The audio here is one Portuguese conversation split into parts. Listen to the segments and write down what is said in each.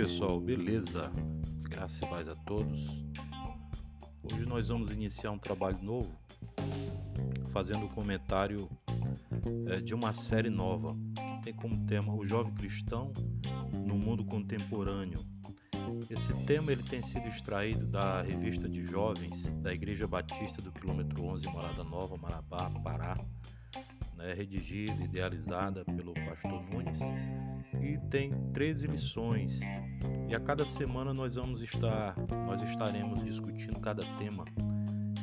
Pessoal, beleza? Graças e paz a todos. Hoje nós vamos iniciar um trabalho novo, fazendo um comentário é, de uma série nova que tem como tema o jovem cristão no mundo contemporâneo. Esse tema ele tem sido extraído da revista de jovens da Igreja Batista do quilômetro 11, Morada Nova, Marabá, Pará, né, redigida e idealizada pelo pastor Nunes e tem 13 lições. E a cada semana nós vamos estar, nós estaremos discutindo cada tema.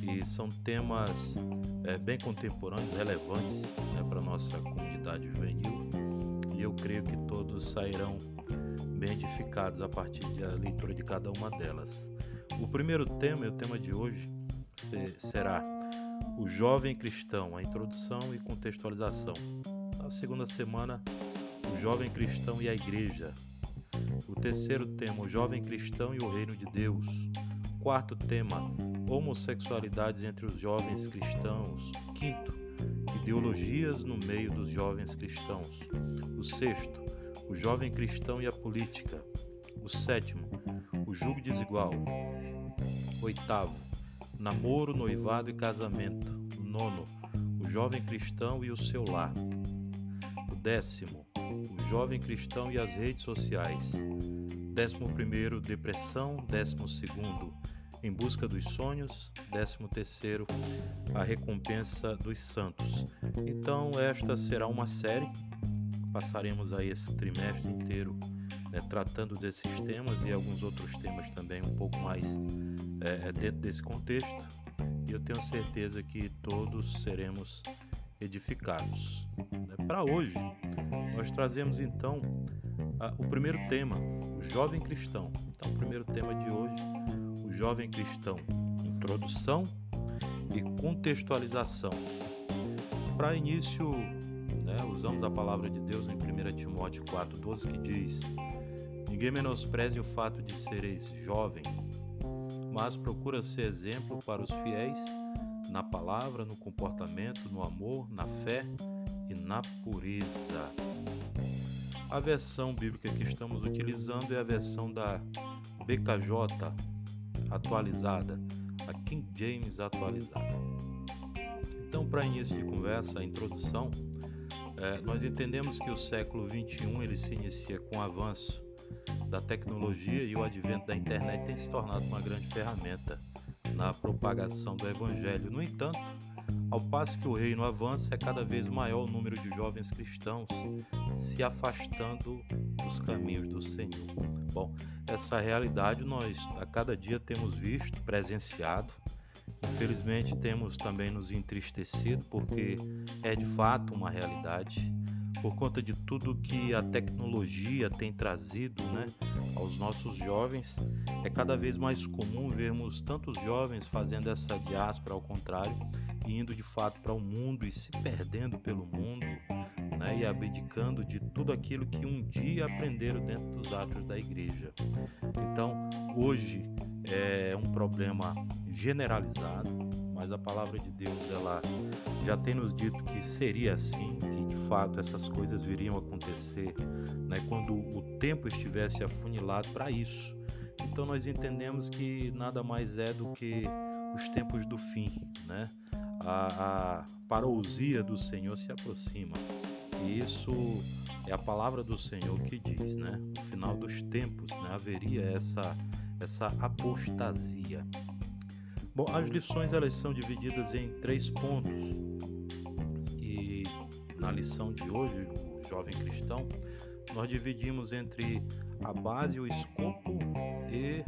E são temas é, bem contemporâneos, relevantes né, para a nossa comunidade juvenil. E eu creio que todos sairão bem edificados a partir da leitura de cada uma delas. O primeiro tema, e o tema de hoje, será o jovem cristão, a introdução e contextualização. Na segunda semana, o jovem cristão e a igreja. O terceiro tema, o jovem cristão e o reino de Deus. Quarto tema, homossexualidades entre os jovens cristãos. Quinto, ideologias no meio dos jovens cristãos. O sexto, o jovem cristão e a política. O sétimo, o jugo desigual. Oitavo, namoro, noivado e casamento. O nono, o jovem cristão e o seu lar. O décimo, o jovem cristão e as redes sociais. Décimo primeiro, depressão. Décimo segundo, em busca dos sonhos. Décimo terceiro, a recompensa dos santos. Então esta será uma série. Passaremos aí esse trimestre inteiro né, tratando desses temas e alguns outros temas também um pouco mais é, dentro desse contexto. E eu tenho certeza que todos seremos edificados. Né. Para hoje, nós trazemos então o primeiro tema, o jovem cristão. Então, o primeiro tema de hoje, o jovem cristão, introdução e contextualização. Para início, né, usamos a palavra de Deus em 1 Timóteo 4,12 que diz: Ninguém menospreze o fato de sereis jovem, mas procura ser exemplo para os fiéis na palavra, no comportamento, no amor, na fé e na pureza. A versão bíblica que estamos utilizando é a versão da BKJ atualizada, a King James atualizada. Então, para início de conversa, a introdução, é, nós entendemos que o século 21 ele se inicia com o avanço da tecnologia e o advento da internet tem se tornado uma grande ferramenta na propagação do evangelho. No entanto, ao passo que o reino avança, é cada vez maior o número de jovens cristãos se afastando dos caminhos do Senhor. Bom, essa realidade nós a cada dia temos visto, presenciado. Infelizmente temos também nos entristecido porque é de fato uma realidade por conta de tudo que a tecnologia tem trazido né, aos nossos jovens, é cada vez mais comum vermos tantos jovens fazendo essa diáspora ao contrário, indo de fato para o mundo e se perdendo pelo mundo né, e abdicando de tudo aquilo que um dia aprenderam dentro dos atos da igreja. Então, hoje é um problema generalizado, mas a palavra de Deus ela já tem nos dito que seria assim, que de fato essas coisas viriam a acontecer né, quando o tempo estivesse afunilado para isso. Então nós entendemos que nada mais é do que os tempos do fim, né? A, a parousia do Senhor se aproxima. E isso é a palavra do Senhor que diz, né? No final dos tempos, né, haveria essa essa apostasia. Bom, as lições elas são divididas em três pontos. E na lição de hoje, o jovem cristão, nós dividimos entre a base, o escopo e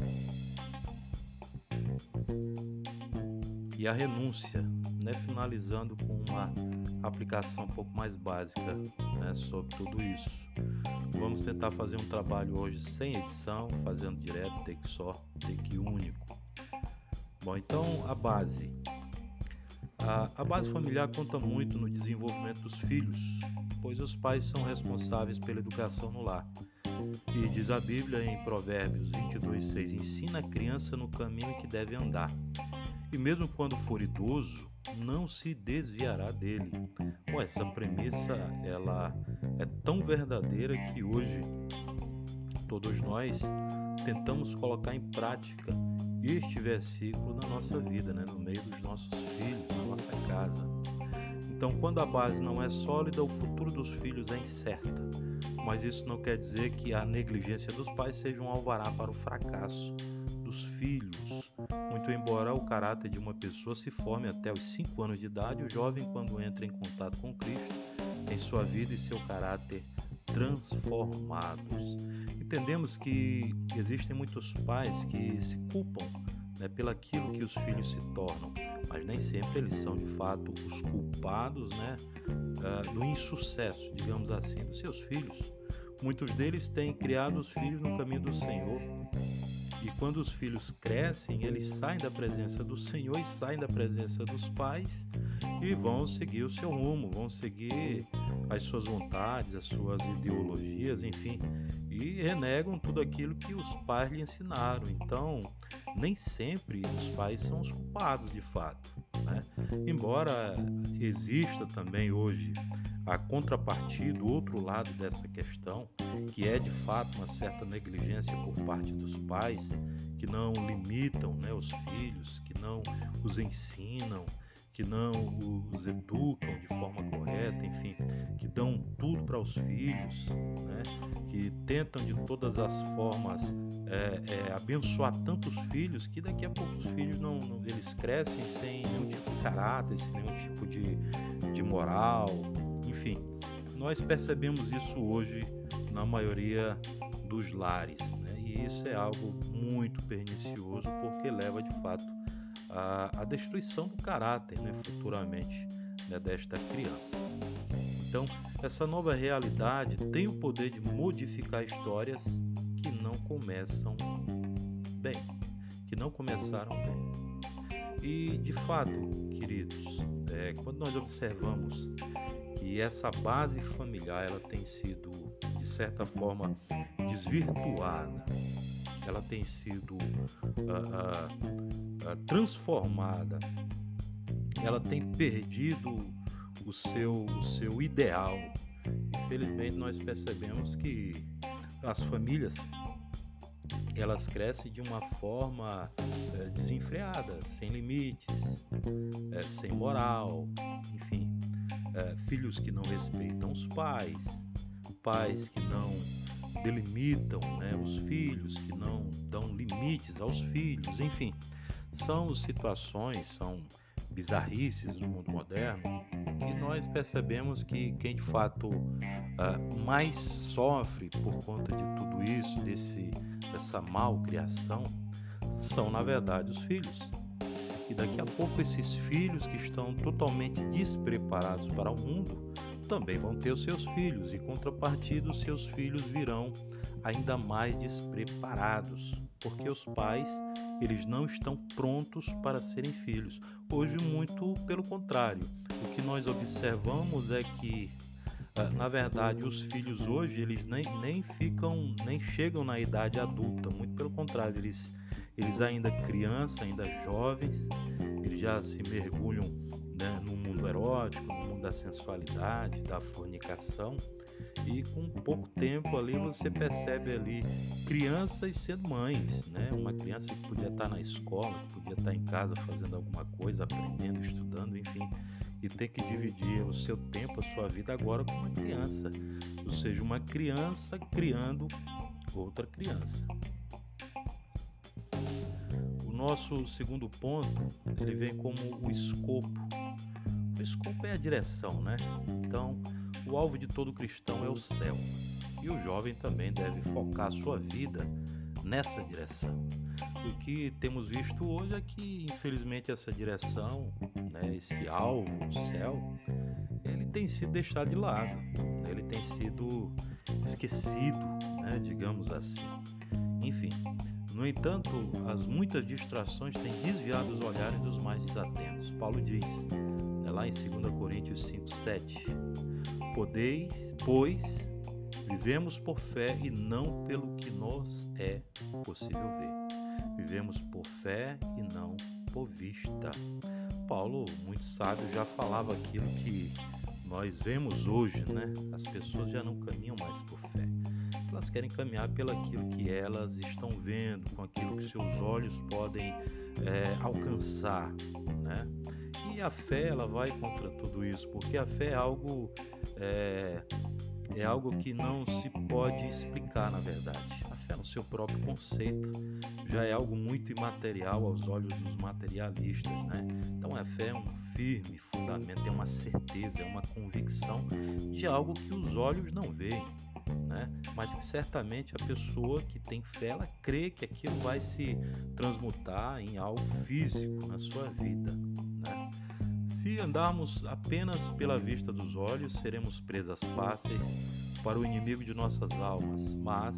e a renúncia, né? finalizando com uma aplicação um pouco mais básica né? sobre tudo isso. Vamos tentar fazer um trabalho hoje sem edição, fazendo direto, take só, take único. Bom, então a base. A, a base familiar conta muito no desenvolvimento dos filhos, pois os pais são responsáveis pela educação no lar. E diz a Bíblia em Provérbios 22:6: Ensina a criança no caminho que deve andar, e mesmo quando for idoso, não se desviará dele. Bom, essa premissa ela é tão verdadeira que hoje todos nós tentamos colocar em prática este versículo na nossa vida, né? no meio dos nossos filhos, na nossa casa. Então, quando a base não é sólida, o futuro dos filhos é incerto. Mas isso não quer dizer que a negligência dos pais seja um alvará para o fracasso dos filhos. Muito embora o caráter de uma pessoa se forme até os 5 anos de idade, o jovem, quando entra em contato com Cristo, em sua vida e seu caráter transformados. Entendemos que existem muitos pais que se culpam né, pelaquilo que os filhos se tornam, mas nem sempre eles são de fato os culpados né, uh, do insucesso, digamos assim, dos seus filhos. Muitos deles têm criado os filhos no caminho do Senhor. E quando os filhos crescem, eles saem da presença do Senhor e saem da presença dos pais e vão seguir o seu rumo, vão seguir as suas vontades, as suas ideologias, enfim, e renegam tudo aquilo que os pais lhe ensinaram. Então, nem sempre os pais são os culpados de fato. Né? Embora exista também hoje a contrapartida, o outro lado dessa questão, que é de fato uma certa negligência por parte dos pais, que não limitam né, os filhos, que não os ensinam, que não os educam de forma correta, enfim, que dão tudo para os filhos, né? que tentam de todas as formas é, é, abençoar tantos filhos que daqui a pouco os filhos não, não, eles crescem sem nenhum tipo de caráter, sem nenhum tipo de, de moral, enfim. Nós percebemos isso hoje na maioria dos lares, né? e isso é algo muito pernicioso porque leva de fato a, a destruição do caráter né, futuramente né, desta criança. Então, essa nova realidade tem o poder de modificar histórias que não começam bem, que não começaram bem. E, de fato, queridos, é, quando nós observamos que essa base familiar ela tem sido, de certa forma, desvirtuada, ela tem sido uh, uh, uh, transformada, ela tem perdido o seu, o seu ideal. Infelizmente, nós percebemos que as famílias elas crescem de uma forma é, desenfreada, sem limites, é, sem moral, enfim, é, filhos que não respeitam os pais, pais que não delimitam né, os filhos, que não dão limites aos filhos, enfim, são situações, são bizarrices do mundo moderno que nós percebemos que quem de fato uh, mais sofre por conta de tudo isso, desse, dessa malcriação, são na verdade os filhos. E daqui a pouco esses filhos que estão totalmente despreparados para o mundo também vão ter os seus filhos, e contrapartida, os seus filhos virão ainda mais despreparados, porque os pais eles não estão prontos para serem filhos. Hoje, muito pelo contrário, o que nós observamos é que ah, na verdade, os filhos hoje eles nem, nem ficam, nem chegam na idade adulta, muito pelo contrário, eles, eles ainda crianças, ainda jovens, eles já se mergulham né, no mundo erótico, no mundo da sensualidade, da fornicação. E com pouco tempo ali você percebe ali crianças sendo mães, né? Uma criança que podia estar na escola, que podia estar em casa fazendo alguma coisa, aprendendo, estudando, enfim, e ter que dividir o seu tempo, a sua vida agora com uma criança. Ou seja, uma criança criando outra criança nosso segundo ponto, ele vem como o escopo. O escopo é a direção, né? Então, o alvo de todo cristão é o céu. E o jovem também deve focar sua vida nessa direção. O que temos visto hoje é que, infelizmente, essa direção, né, esse alvo, o céu, ele tem sido deixado de lado, ele tem sido esquecido, né, digamos assim. Enfim, no entanto, as muitas distrações têm desviado os olhares dos mais desatentos. Paulo diz, é lá em 2 Coríntios 5:7, Podeis, pois, vivemos por fé e não pelo que nos é possível ver. Vivemos por fé e não por vista. Paulo, muito sábio, já falava aquilo que nós vemos hoje, né? As pessoas já não caminham mais por fé elas querem caminhar pelaquilo que elas estão vendo, com aquilo que seus olhos podem é, alcançar, né? E a fé ela vai contra tudo isso, porque a fé é algo é, é algo que não se pode explicar, na verdade. A fé no seu próprio conceito já é algo muito imaterial aos olhos dos materialistas, né? Então a fé é um firme fundamento, é uma certeza, é uma convicção de algo que os olhos não veem, né? Mas que certamente a pessoa que tem fé, ela crê que aquilo vai se transmutar em algo físico na sua vida, né? Se andarmos apenas pela vista dos olhos, seremos presas fáceis para o inimigo de nossas almas, mas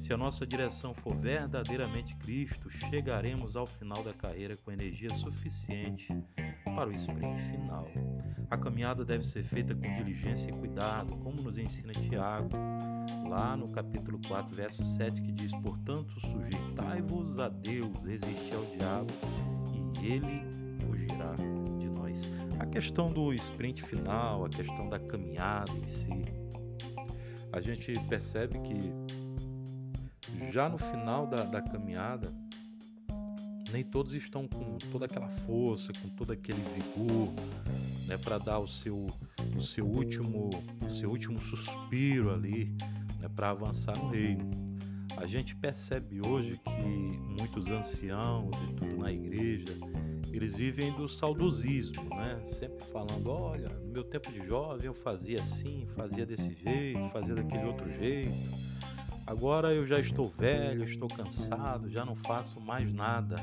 se a nossa direção for verdadeiramente Cristo, chegaremos ao final da carreira com energia suficiente para o sprint final. A caminhada deve ser feita com diligência e cuidado, como nos ensina Tiago, lá no capítulo 4, verso 7, que diz: Portanto, sujeitai-vos a Deus, resistir ao diabo, e ele fugirá a questão do sprint final, a questão da caminhada em si, a gente percebe que já no final da, da caminhada, nem todos estão com toda aquela força, com todo aquele vigor, né, para dar o seu, o seu último, o seu último suspiro ali, né, para avançar no reino. A gente percebe hoje que muitos anciãos e tudo na igreja eles vivem do saudosismo, né? Sempre falando, olha, no meu tempo de jovem eu fazia assim, fazia desse jeito, fazia daquele outro jeito. Agora eu já estou velho, estou cansado, já não faço mais nada.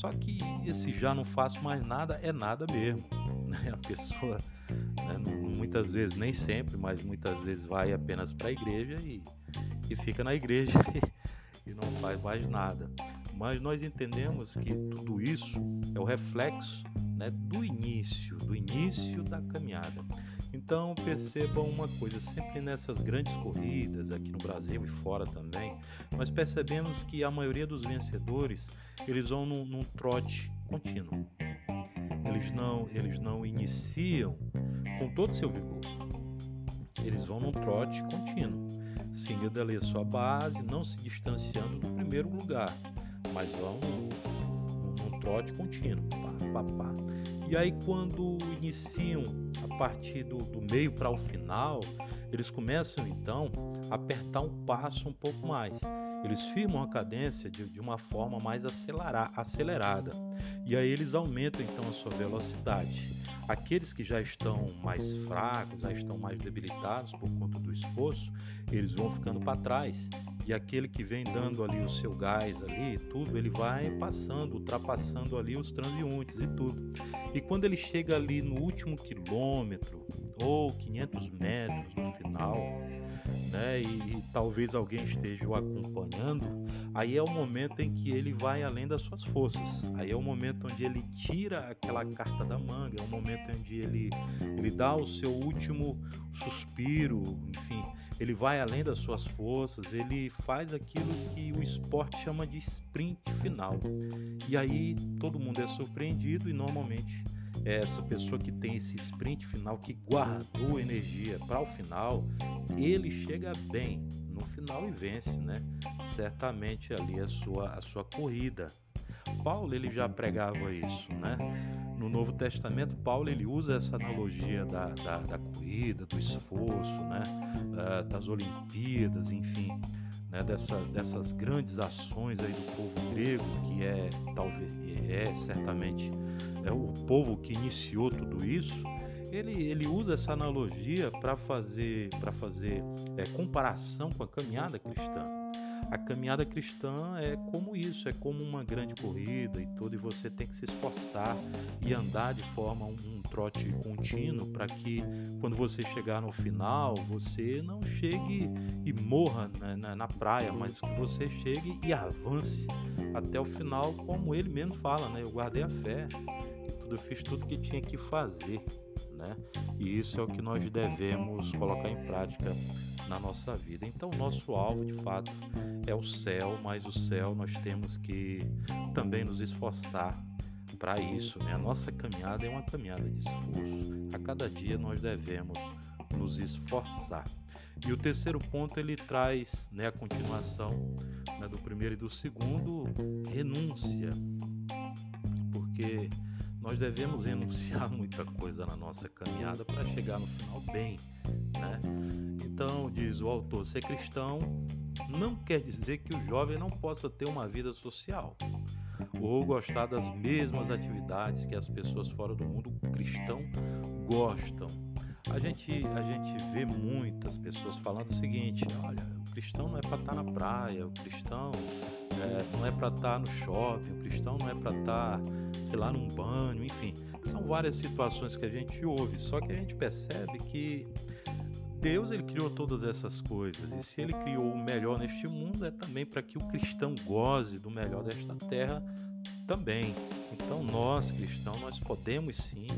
Só que esse já não faço mais nada é nada mesmo. Né? A pessoa, né, muitas vezes, nem sempre, mas muitas vezes vai apenas para a igreja e, e fica na igreja e não faz mais nada mas nós entendemos que tudo isso é o reflexo né, do início, do início da caminhada. Então percebam uma coisa, sempre nessas grandes corridas aqui no Brasil e fora também, nós percebemos que a maioria dos vencedores eles vão num, num trote contínuo. Eles não, eles não iniciam com todo o seu vigor. Eles vão num trote contínuo, seguindo ali a sua base, não se distanciando do primeiro lugar mas vão num, num trote contínuo, pá, pá, pá. E aí quando iniciam a partir do, do meio para o final, eles começam então a apertar um passo um pouco mais. Eles firmam a cadência de, de uma forma mais acelerar, acelerada. E aí eles aumentam então a sua velocidade. Aqueles que já estão mais fracos, já estão mais debilitados por conta do esforço, eles vão ficando para trás e aquele que vem dando ali o seu gás ali, tudo, ele vai passando, ultrapassando ali os transeuntes e tudo. E quando ele chega ali no último quilômetro ou 500 metros no final, né, e, e talvez alguém esteja o acompanhando, aí é o momento em que ele vai além das suas forças. Aí é o momento onde ele tira aquela carta da manga, é o momento onde ele ele dá o seu último suspiro, enfim, ele vai além das suas forças, ele faz aquilo que o esporte chama de sprint final. E aí todo mundo é surpreendido e normalmente é essa pessoa que tem esse sprint final, que guardou energia para o final, ele chega bem no final e vence, né? Certamente ali a sua, a sua corrida. Paulo ele já pregava isso, né? No Novo Testamento, Paulo ele usa essa analogia da, da, da corrida, do esforço, né? Uh, das Olimpíadas, enfim, né? Dessa, dessas grandes ações aí do povo grego, que é talvez é certamente é o povo que iniciou tudo isso. Ele, ele usa essa analogia para fazer para fazer é, comparação com a caminhada cristã a caminhada cristã é como isso, é como uma grande corrida e tudo, e você tem que se esforçar e andar de forma um, trote contínuo para que quando você chegar no final, você não chegue e morra né, na, na, praia, mas que você chegue e avance até o final, como ele mesmo fala, né? Eu guardei a fé tudo, eu fiz tudo que tinha que fazer, né? E isso é o que nós devemos colocar em prática na nossa vida. Então, nosso alvo de fato é o céu, mas o céu nós temos que também nos esforçar para isso. Né? A nossa caminhada é uma caminhada de esforço. A cada dia nós devemos nos esforçar. E o terceiro ponto ele traz né, a continuação né, do primeiro e do segundo, renúncia. Porque nós devemos renunciar muita coisa na nossa caminhada para chegar no final bem. Né? Então, diz o autor, ser cristão não quer dizer que o jovem não possa ter uma vida social ou gostar das mesmas atividades que as pessoas fora do mundo cristão gostam. A gente, a gente vê muitas pessoas falando o seguinte: olha, o cristão não é para estar tá na praia, o cristão é, não é para estar tá no shopping, o cristão não é para estar, tá, sei lá, num banho, enfim. São várias situações que a gente ouve, só que a gente percebe que Deus ele criou todas essas coisas e se ele criou o melhor neste mundo é também para que o cristão goze do melhor desta terra também. Então nós cristãos nós podemos sim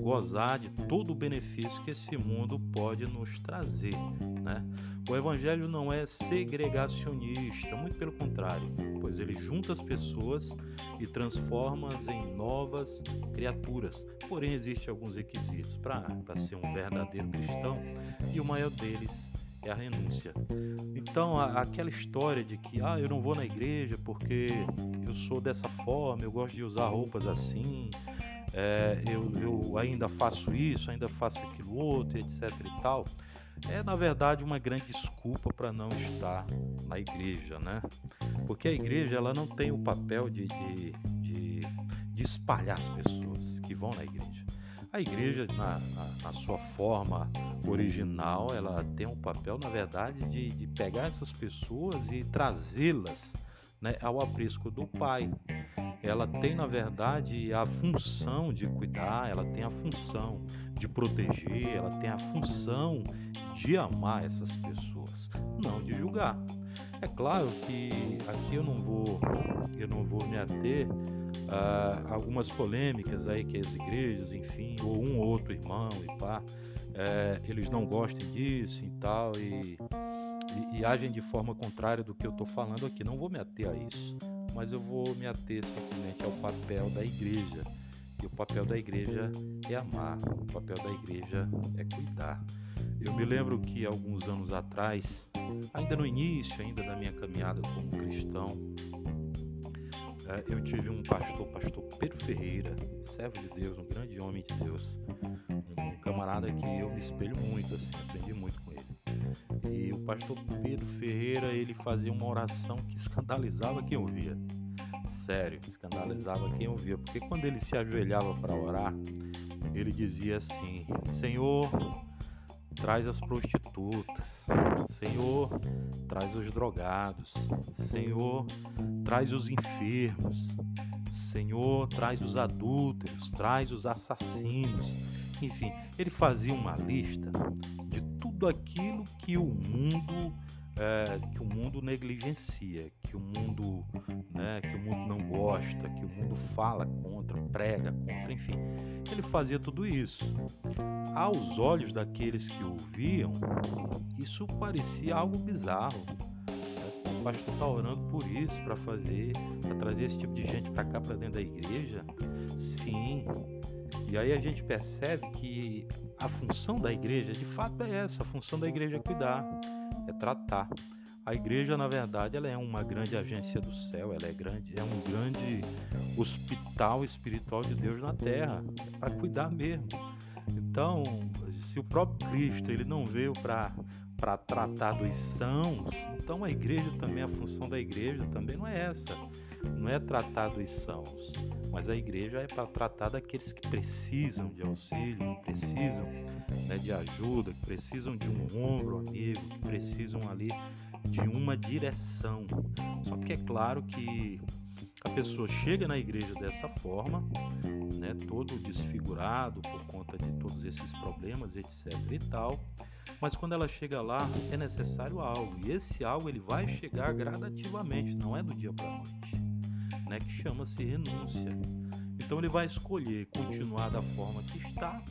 gozar de todo o benefício que esse mundo pode nos trazer, né? O evangelho não é segregacionista, muito pelo contrário, pois ele junta as pessoas e transforma-as em novas criaturas. Porém, existem alguns requisitos para ser um verdadeiro cristão e o maior deles é a renúncia. Então, a, aquela história de que ah, eu não vou na igreja porque eu sou dessa forma, eu gosto de usar roupas assim, é, eu, eu ainda faço isso, ainda faço aquilo outro, etc e tal, é na verdade uma grande desculpa para não estar na igreja, né? Porque a igreja ela não tem o papel de, de, de, de espalhar as pessoas que vão na igreja. A igreja, na, na, na, sua forma original, ela tem um papel, na verdade, de, de pegar essas pessoas e trazê-las né, ao aprisco do Pai. Ela tem, na verdade, a função de cuidar, ela tem a função de proteger, ela tem a função de amar essas pessoas, não de julgar. É claro que aqui eu não vou, eu não vou me ater a algumas polêmicas aí que as igrejas, enfim, ou um ou outro irmão e pá, é, eles não gostem disso e tal e, e, e agem de forma contrária do que eu estou falando aqui. Não vou me ater a isso, mas eu vou me ater simplesmente ao papel da igreja. E o papel da igreja é amar, o papel da igreja é cuidar. Eu me lembro que alguns anos atrás, ainda no início ainda da minha caminhada como cristão, é, eu tive um pastor, pastor Pedro Ferreira, servo de Deus, um grande homem de Deus, um camarada que eu me espelho muito, assim, aprendi muito com ele. E o pastor Pedro Ferreira, ele fazia uma oração que escandalizava quem ouvia. Sério, escandalizava quem ouvia, porque quando ele se ajoelhava para orar, ele dizia assim: Senhor, traz as prostitutas. Senhor, traz os drogados. Senhor, traz os enfermos. Senhor, traz os adúlteros, traz os assassinos. Enfim, ele fazia uma lista de tudo aquilo que o mundo é, que o mundo negligencia, que o mundo, gosta, que o mundo fala contra, prega contra, enfim. Ele fazia tudo isso. Aos olhos daqueles que ouviam, isso parecia algo bizarro. O pastor está orando por isso, para fazer, para trazer esse tipo de gente para cá, para dentro da igreja. Sim. E aí a gente percebe que a função da igreja, de fato, é essa: a função da igreja é cuidar é tratar. A igreja, na verdade, ela é uma grande agência do céu, ela é grande, é um grande hospital espiritual de Deus na terra, para cuidar mesmo. Então, se o próprio Cristo ele não veio para para tratar dos sãos, então a igreja também, a função da igreja também não é essa, não é tratar dos sãos, mas a igreja é para tratar daqueles que precisam de auxílio, que precisam né, de ajuda, que precisam de um ombro amigo, que precisam ali de uma direção. Só que é claro que a pessoa chega na igreja dessa forma, né, todo desfigurado por conta de todos esses problemas, etc e tal. Mas quando ela chega lá, é necessário algo, e esse algo ele vai chegar gradativamente, não é do dia para a noite, né, que chama-se renúncia. Então ele vai escolher continuar da forma que está,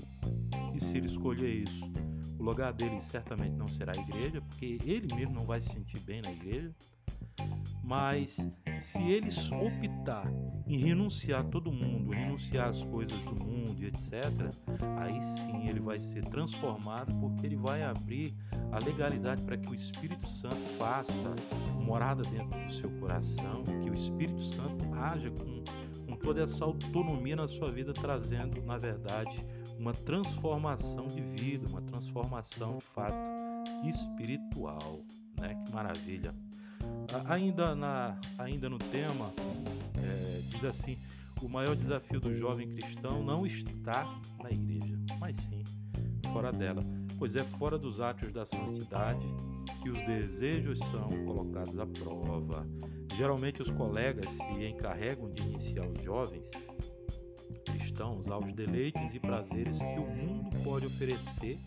e se ele escolher isso, o lugar dele certamente não será a igreja, porque ele mesmo não vai se sentir bem na igreja, mas Se eles optar em renunciar todo mundo, renunciar às coisas do mundo e etc., aí sim ele vai ser transformado porque ele vai abrir a legalidade para que o Espírito Santo faça morada dentro do seu coração, que o Espírito Santo haja com, com toda essa autonomia na sua vida, trazendo, na verdade, uma transformação de vida, uma transformação de fato espiritual. Né? Que maravilha! Ainda, na, ainda no tema, é, diz assim: o maior desafio do jovem cristão não está na igreja, mas sim fora dela, pois é fora dos atos da santidade que os desejos são colocados à prova. Geralmente, os colegas se encarregam de iniciar os jovens cristãos aos deleites e prazeres que o mundo pode oferecer,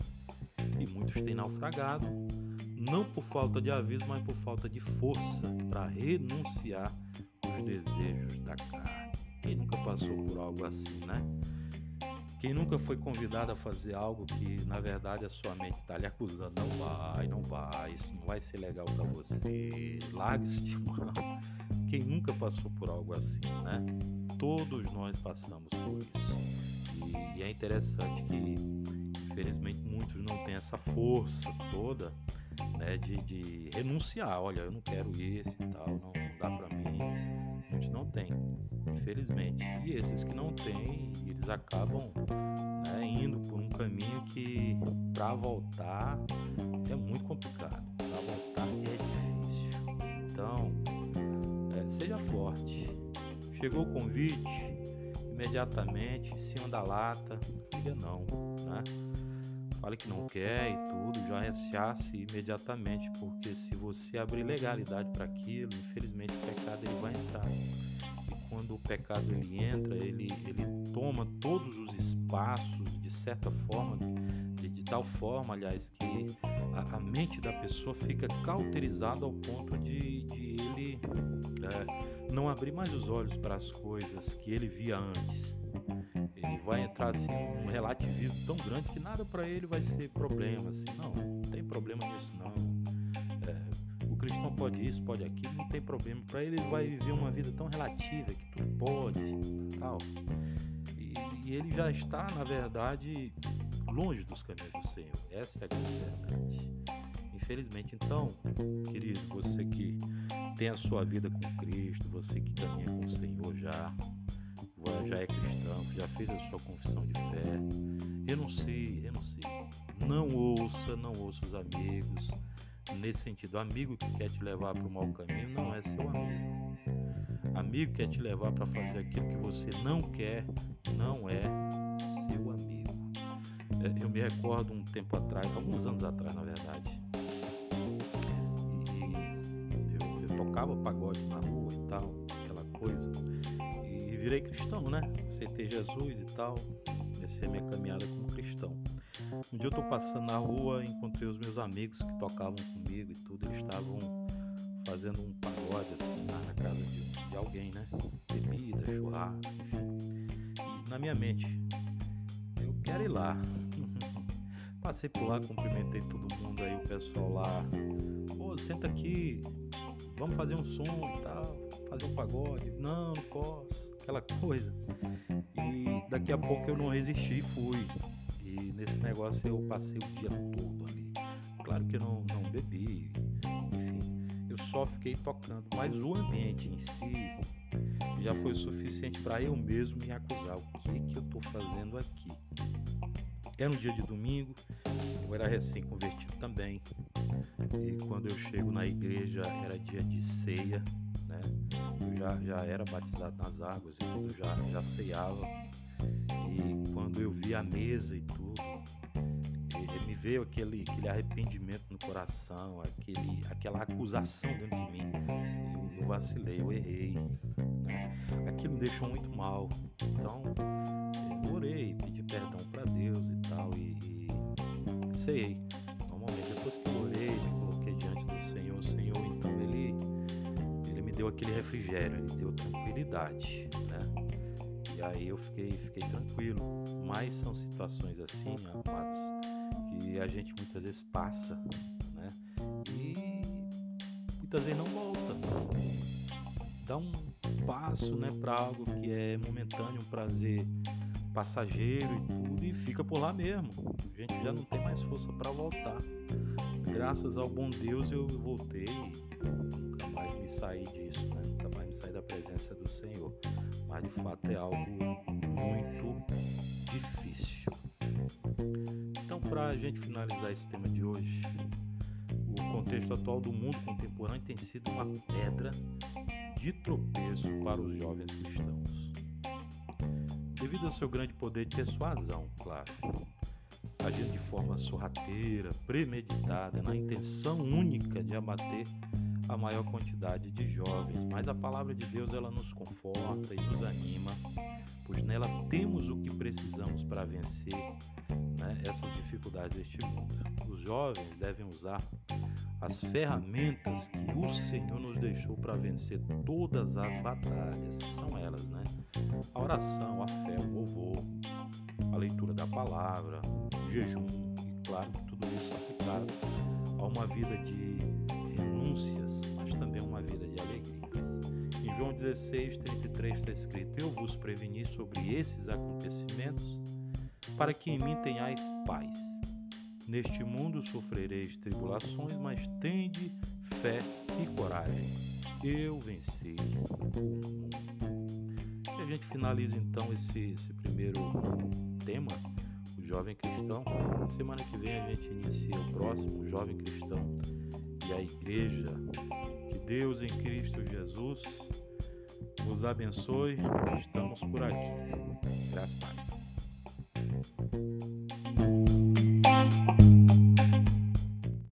e muitos têm naufragado não por falta de aviso, mas por falta de força para renunciar os desejos da carne. Quem nunca passou por algo assim, né? Quem nunca foi convidado a fazer algo que na verdade a sua mente está lhe acusando, não vai, não vai, isso não vai ser legal para você, largue esse de mão. Quem nunca passou por algo assim, né? Todos nós passamos por isso. E, e é interessante que, infelizmente, muitos não têm essa força toda né, de, de, renunciar. Olha, eu não quero esse e tal, não, não dá para mim. A gente não tem, infelizmente. E esses que não têm, eles acabam né, indo por um caminho que para voltar é muito complicado. Para voltar é difícil. Então, é, seja forte. Chegou o convite, imediatamente, em cima da lata, diga não, né? Fale que não quer e tudo, já rechace imediatamente, porque se você abrir legalidade para aquilo, infelizmente o pecado ele vai entrar. E quando o pecado ele entra, ele, ele toma todos os espaços de certa forma, de, de tal forma, aliás, que a, a, mente da pessoa fica cauterizada ao ponto de, de ele é, não abrir mais os olhos para as coisas que ele via antes. Ele vai entrar assim num relativismo tão grande que nada para ele vai ser problema assim. Não não tem problema nisso não. É, o cristão pode isso pode aquilo não tem problema. Para ele ele vai viver uma vida tão relativa que tudo pode tal. E, e ele já está na verdade longe dos caminhos do Senhor. Essa é a grande verdade. Infelizmente então querido você que tem a sua vida com Cristo você que caminha com o Senhor já já é cristão, já fez a sua confissão de fé, renuncie, renuncie. Não ouça, não ouça os amigos. Nesse sentido, amigo que quer te levar para o mau caminho não é seu amigo. Amigo que quer te levar para fazer aquilo que você não quer não é seu amigo. É, eu me recordo um tempo atrás, alguns anos atrás, na verdade, tocava pagode na rua e tal, aquela coisa virei cristão, né? Aceitei Jesus e tal. Comecei a minha caminhada como cristão. Um dia eu tô passando na rua, encontrei os meus amigos que tocavam comigo e tudo. Eles estavam fazendo um pagode assim na casa de, de alguém, né? Bebida, churrasco, enfim. E na minha mente, eu quero ir lá. Passei por lá, cumprimentei todo mundo aí, o pessoal lá. Pô, senta aqui, vamos fazer um som e tal, fazer um pagode. Não, não posso aquela coisa. E daqui a pouco eu não resisti e fui. E nesse negócio eu passei o dia todo ali. Claro que eu não, não bebi, enfim, eu só fiquei tocando. Mas o ambiente em si já foi o suficiente para eu mesmo me acusar. O que, que eu estou fazendo aqui? Era um dia de domingo, eu era recém-convertido também. E quando eu chego na igreja era dia de ceia né? Eu já, já era batizado nas águas e tudo, já, já ceiava. E quando eu vi a mesa e tudo, me veio aquele, aquele arrependimento no coração, aquele, aquela acusação dentro de mim. Eu, eu vacilei, eu errei. Né? Aquilo me deixou muito mal. Então, eu orei, pedi perdão para Deus e tal, e, e sei. Normalmente, depois que eu orei, me coloquei diante do Senhor, o Senhor então deu aquele refrigério, ele deu tranquilidade, né? E aí eu fiquei, fiquei tranquilo. Mas são situações assim, amados, a gente muitas vezes passa, né? E muitas vezes não volta. dá um passo né, para algo que é momentâneo, um prazer passageiro e tudo, e fica por lá mesmo. A gente já não tem mais força para voltar. Graças ao bom Deus eu voltei nunca mais me saí disso, né? nunca mais me saí da presença do Senhor. Mas de fato é algo muito difícil. Para a gente finalizar esse tema de hoje, o contexto atual do mundo contemporâneo tem sido uma pedra de tropeço para os jovens cristãos. Devido ao seu grande poder de persuasão, claro, agindo de forma sorrateira, premeditada, na intenção única de abater a maior quantidade de jovens, mas a palavra de Deus ela nos conforta e nos anima, pois nela temos o que precisamos para vencer né, essas dificuldades deste mundo. Os jovens devem usar as ferramentas que o Senhor nos deixou para vencer todas as batalhas, são elas, né? A oração, a fé, o louvor, a leitura da palavra, o jejum, e claro tudo isso aplicado a uma vida de renúncias, João 16, 33 está escrito: Eu vos preveni sobre esses acontecimentos, para que em mim tenhais paz. Neste mundo sofrereis tribulações, mas tende fé e coragem. Eu venci. E a gente finaliza então esse, esse primeiro tema, o jovem cristão. Semana que vem a gente inicia o próximo, o jovem cristão e a igreja. Que Deus em Cristo Jesus os abençoe. Estamos por aqui. Graças a Deus.